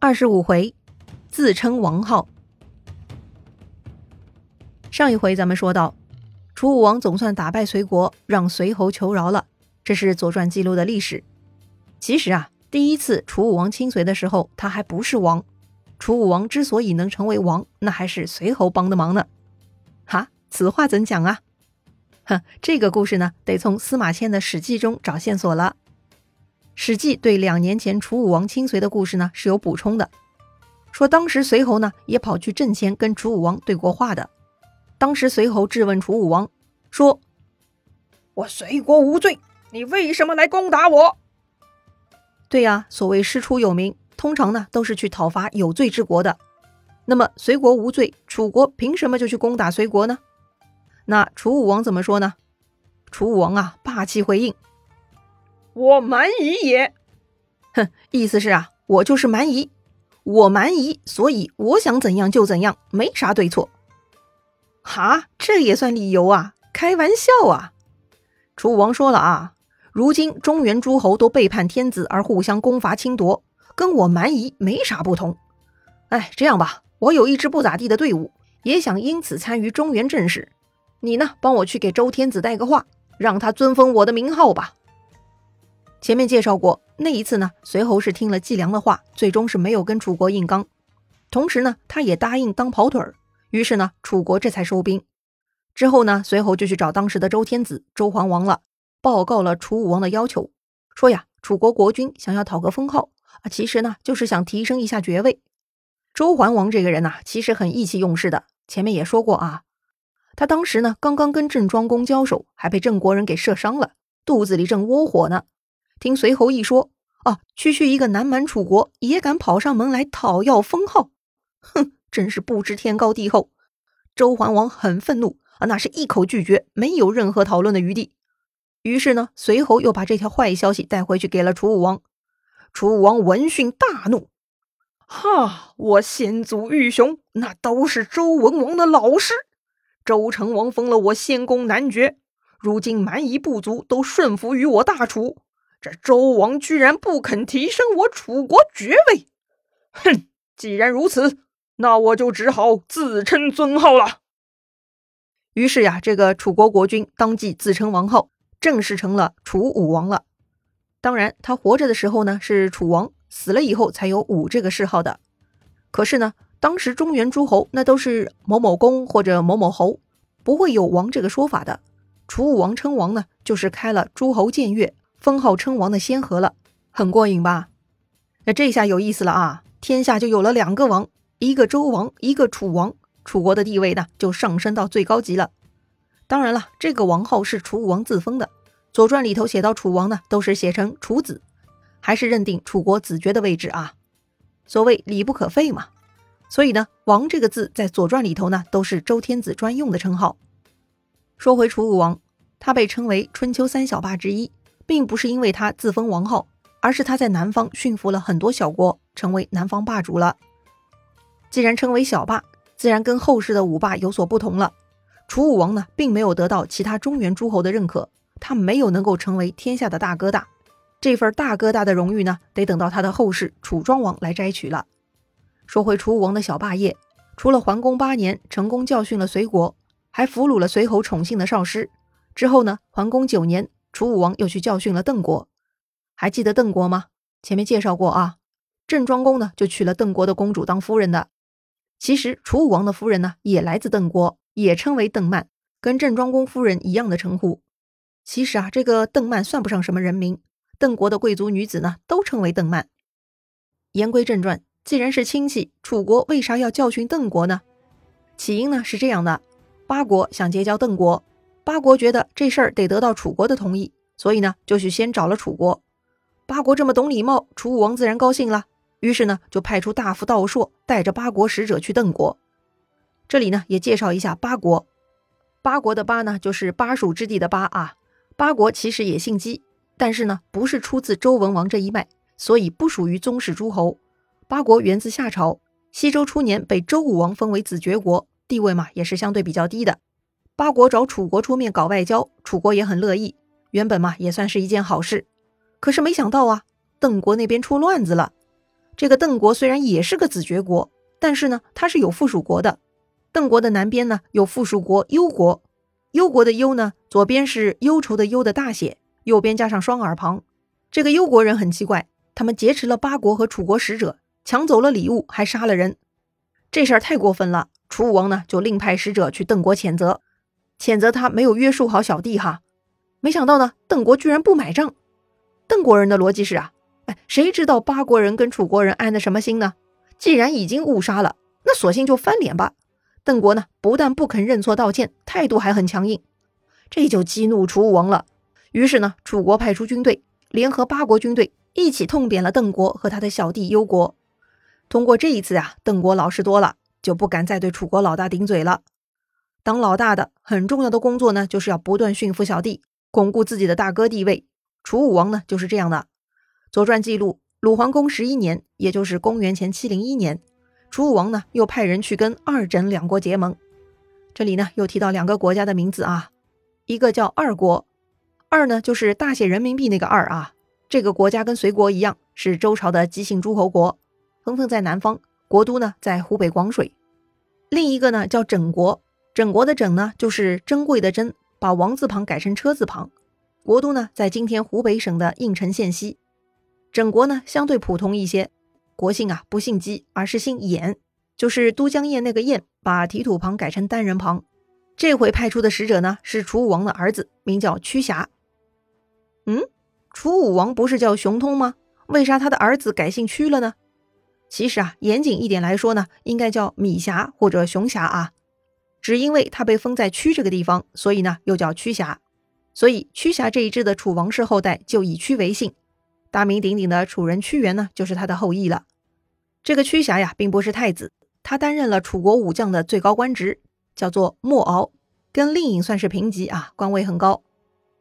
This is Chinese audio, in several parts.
二十五回，自称王号。上一回咱们说到，楚武王总算打败隋国，让隋侯求饶了，这是《左传》记录的历史。其实啊，第一次楚武王亲隋的时候，他还不是王。楚武王之所以能成为王，那还是隋侯帮的忙呢。哈，此话怎讲啊？哼，这个故事呢，得从司马迁的《史记》中找线索了。《史记》对两年前楚武王亲随的故事呢是有补充的，说当时随侯呢也跑去阵前跟楚武王对过话的。当时隋侯质问楚武王说：“我隋国无罪，你为什么来攻打我？”对呀，所谓师出有名，通常呢都是去讨伐有罪之国的。那么隋国无罪，楚国凭什么就去攻打隋国呢？那楚武王怎么说呢？楚武王啊霸气回应。我蛮夷也，哼，意思是啊，我就是蛮夷，我蛮夷，所以我想怎样就怎样，没啥对错。哈，这也算理由啊？开玩笑啊！楚武王说了啊，如今中原诸侯都背叛天子而互相攻伐侵夺，跟我蛮夷没啥不同。哎，这样吧，我有一支不咋地的队伍，也想因此参与中原政事，你呢，帮我去给周天子带个话，让他尊封我的名号吧。前面介绍过，那一次呢，随侯是听了季梁的话，最终是没有跟楚国硬刚。同时呢，他也答应当跑腿儿。于是呢，楚国这才收兵。之后呢，随侯就去找当时的周天子周桓王了，报告了楚武王的要求，说呀，楚国国君想要讨个封号啊，其实呢，就是想提升一下爵位。周桓王这个人呐，其实很意气用事的。前面也说过啊，他当时呢，刚刚跟郑庄公交手，还被郑国人给射伤了，肚子里正窝火呢。听随侯一说，啊，区区一个南蛮楚国也敢跑上门来讨要封号，哼，真是不知天高地厚。周桓王很愤怒啊，那是一口拒绝，没有任何讨论的余地。于是呢，随侯又把这条坏消息带回去给了楚武王。楚武王闻讯大怒，哈，我先祖玉雄那都是周文王的老师，周成王封了我先公男爵，如今蛮夷部族都顺服于我大楚。这周王居然不肯提升我楚国爵位，哼！既然如此，那我就只好自称尊号了。于是呀，这个楚国国君当即自称王后，正式成了楚武王了。当然，他活着的时候呢是楚王，死了以后才有武这个谥号的。可是呢，当时中原诸侯那都是某某公或者某某侯，不会有王这个说法的。楚武王称王呢，就是开了诸侯僭越。封号称王的先河了，很过瘾吧？那这下有意思了啊！天下就有了两个王，一个周王，一个楚王，楚国的地位呢就上升到最高级了。当然了，这个王号是楚武王自封的，《左传》里头写到楚王呢，都是写成楚子，还是认定楚国子爵的位置啊。所谓礼不可废嘛，所以呢，王这个字在《左传》里头呢，都是周天子专用的称号。说回楚武王，他被称为春秋三小霸之一。并不是因为他自封王号，而是他在南方驯服了很多小国，成为南方霸主了。既然称为小霸，自然跟后世的五霸有所不同了。楚武王呢，并没有得到其他中原诸侯的认可，他没有能够成为天下的大哥大。这份大哥大的荣誉呢，得等到他的后世楚庄王来摘取了。说回楚武王的小霸业，除了桓公八年成功教训了隋国，还俘虏了隋侯宠幸的少师。之后呢，桓公九年。楚武王又去教训了邓国，还记得邓国吗？前面介绍过啊，郑庄公呢就娶了邓国的公主当夫人的。其实楚武王的夫人呢也来自邓国，也称为邓曼，跟郑庄公夫人一样的称呼。其实啊，这个邓曼算不上什么人名，邓国的贵族女子呢都称为邓曼。言归正传，既然是亲戚，楚国为啥要教训邓国呢？起因呢是这样的，八国想结交邓国。八国觉得这事儿得得到楚国的同意，所以呢，就去先找了楚国。八国这么懂礼貌，楚武王自然高兴了。于是呢，就派出大夫道硕带着八国使者去邓国。这里呢，也介绍一下八国。八国的八呢，就是巴蜀之地的巴啊。八国其实也姓姬，但是呢，不是出自周文王这一脉，所以不属于宗室诸侯。八国源自夏朝，西周初年被周武王封为子爵国，地位嘛，也是相对比较低的。八国找楚国出面搞外交，楚国也很乐意。原本嘛，也算是一件好事。可是没想到啊，邓国那边出乱子了。这个邓国虽然也是个子爵国，但是呢，它是有附属国的。邓国的南边呢有附属国幽国，幽国的幽呢，左边是忧愁的忧的大写，右边加上双耳旁。这个幽国人很奇怪，他们劫持了八国和楚国使者，抢走了礼物，还杀了人，这事儿太过分了。楚武王呢就另派使者去邓国谴责，谴责他没有约束好小弟哈。没想到呢，邓国居然不买账。邓国人的逻辑是啊。哎，谁知道八国人跟楚国人安的什么心呢？既然已经误杀了，那索性就翻脸吧。邓国呢，不但不肯认错道歉，态度还很强硬，这就激怒楚武王了。于是呢，楚国派出军队，联合八国军队一起痛扁了邓国和他的小弟幽国。通过这一次啊，邓国老实多了，就不敢再对楚国老大顶嘴了。当老大的很重要的工作呢，就是要不断驯服小弟，巩固自己的大哥地位。楚武王呢，就是这样的。《左传》记录，鲁桓公十一年，也就是公元前七零一年，楚武王呢又派人去跟二整两国结盟。这里呢又提到两个国家的名字啊，一个叫二国，二呢就是大写人民币那个二啊。这个国家跟隋国一样，是周朝的姬姓诸侯国，分封在南方，国都呢在湖北广水。另一个呢叫枕国，整国的整呢就是珍贵的珍，把王字旁改成车字旁，国都呢在今天湖北省的应城县西。整国呢相对普通一些，国姓啊不姓姬，而是姓偃，就是都江堰那个堰，把提土旁改成单人旁。这回派出的使者呢是楚武王的儿子，名叫屈瑕。嗯，楚武王不是叫熊通吗？为啥他的儿子改姓屈了呢？其实啊，严谨一点来说呢，应该叫米瑕或者熊瑕啊。只因为他被封在屈这个地方，所以呢又叫屈瑕。所以屈瑕这一支的楚王室后代就以屈为姓。大名鼎鼎的楚人屈原呢，就是他的后裔了。这个屈瑕呀，并不是太子，他担任了楚国武将的最高官职，叫做莫敖，跟令尹算是平级啊，官位很高。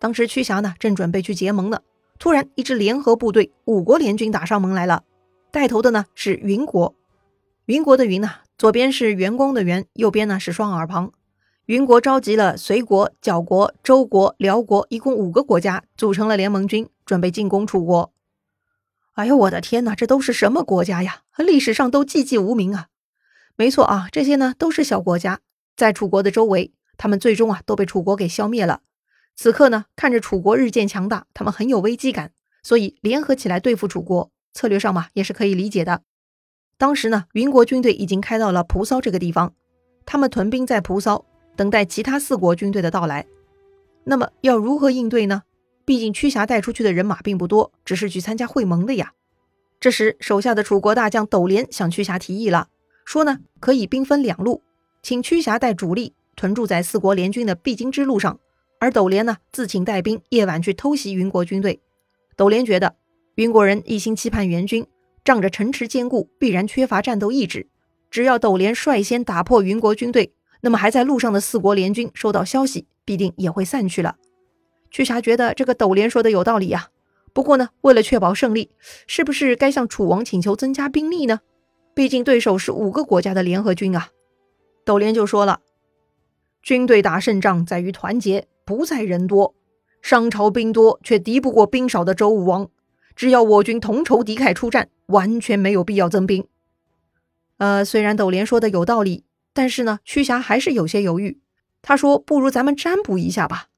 当时屈瑕呢，正准备去结盟呢，突然一支联合部队，五国联军打上门来了，带头的呢是云国。云国的云呐，左边是圆光的圆，右边呢是双耳旁。云国召集了隋国、角国、周国、辽国，一共五个国家，组成了联盟军，准备进攻楚国。哎呦，我的天哪，这都是什么国家呀？历史上都寂寂无名啊！没错啊，这些呢都是小国家，在楚国的周围，他们最终啊都被楚国给消灭了。此刻呢，看着楚国日渐强大，他们很有危机感，所以联合起来对付楚国。策略上嘛，也是可以理解的。当时呢，云国军队已经开到了蒲骚这个地方，他们屯兵在蒲骚，等待其他四国军队的到来。那么要如何应对呢？毕竟屈瑕带出去的人马并不多，只是去参加会盟的呀。这时，手下的楚国大将斗连向屈瑕提议了，说呢可以兵分两路，请屈瑕带主力屯驻在四国联军的必经之路上，而斗连呢自请带兵夜晚去偷袭云国军队。斗连觉得云国人一心期盼援军，仗着城池坚固，必然缺乏战斗意志。只要斗连率先打破云国军队，那么还在路上的四国联军收到消息，必定也会散去了。屈瑕觉得这个斗连说的有道理呀，不过呢，为了确保胜利，是不是该向楚王请求增加兵力呢？毕竟对手是五个国家的联合军啊。斗连就说了：“军队打胜仗在于团结，不在人多。商朝兵多却敌不过兵少的周武王，只要我军同仇敌忾出战，完全没有必要增兵。”呃，虽然斗连说的有道理，但是呢，屈瑕还是有些犹豫。他说：“不如咱们占卜一下吧。”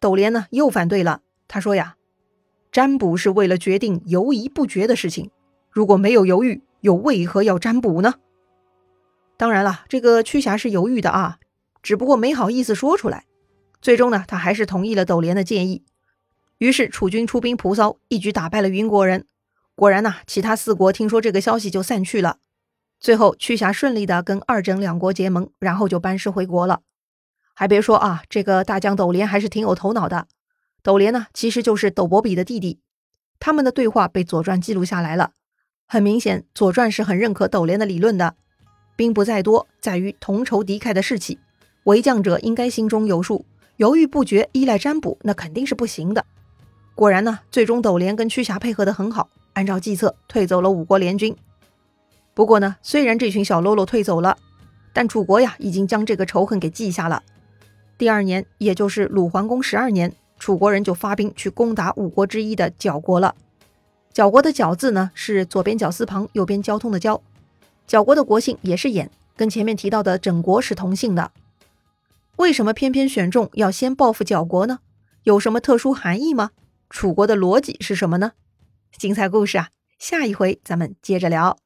斗连呢又反对了，他说呀，占卜是为了决定犹疑不决的事情，如果没有犹豫，又为何要占卜呢？当然了，这个屈瑕是犹豫的啊，只不过没好意思说出来。最终呢，他还是同意了斗连的建议。于是楚军出兵蒲骚，一举打败了云国人。果然呐，其他四国听说这个消息就散去了。最后屈瑕顺利的跟二整两国结盟，然后就班师回国了。还别说啊，这个大将斗连还是挺有头脑的。斗连呢，其实就是斗伯比的弟弟。他们的对话被《左传》记录下来了。很明显，《左传》是很认可斗连的理论的。兵不在多，在于同仇敌忾的士气。为将者应该心中有数，犹豫不决，依赖占卜，那肯定是不行的。果然呢，最终斗连跟屈瑕配合的很好，按照计策退走了五国联军。不过呢，虽然这群小喽啰退走了，但楚国呀已经将这个仇恨给记下了。第二年，也就是鲁桓公十二年，楚国人就发兵去攻打五国之一的绞国了。绞国的绞字呢是左边绞丝旁，右边交通的交。绞国的国姓也是衍，跟前面提到的整国是同姓的。为什么偏偏选中要先报复绞国呢？有什么特殊含义吗？楚国的逻辑是什么呢？精彩故事啊下一回咱们接着聊。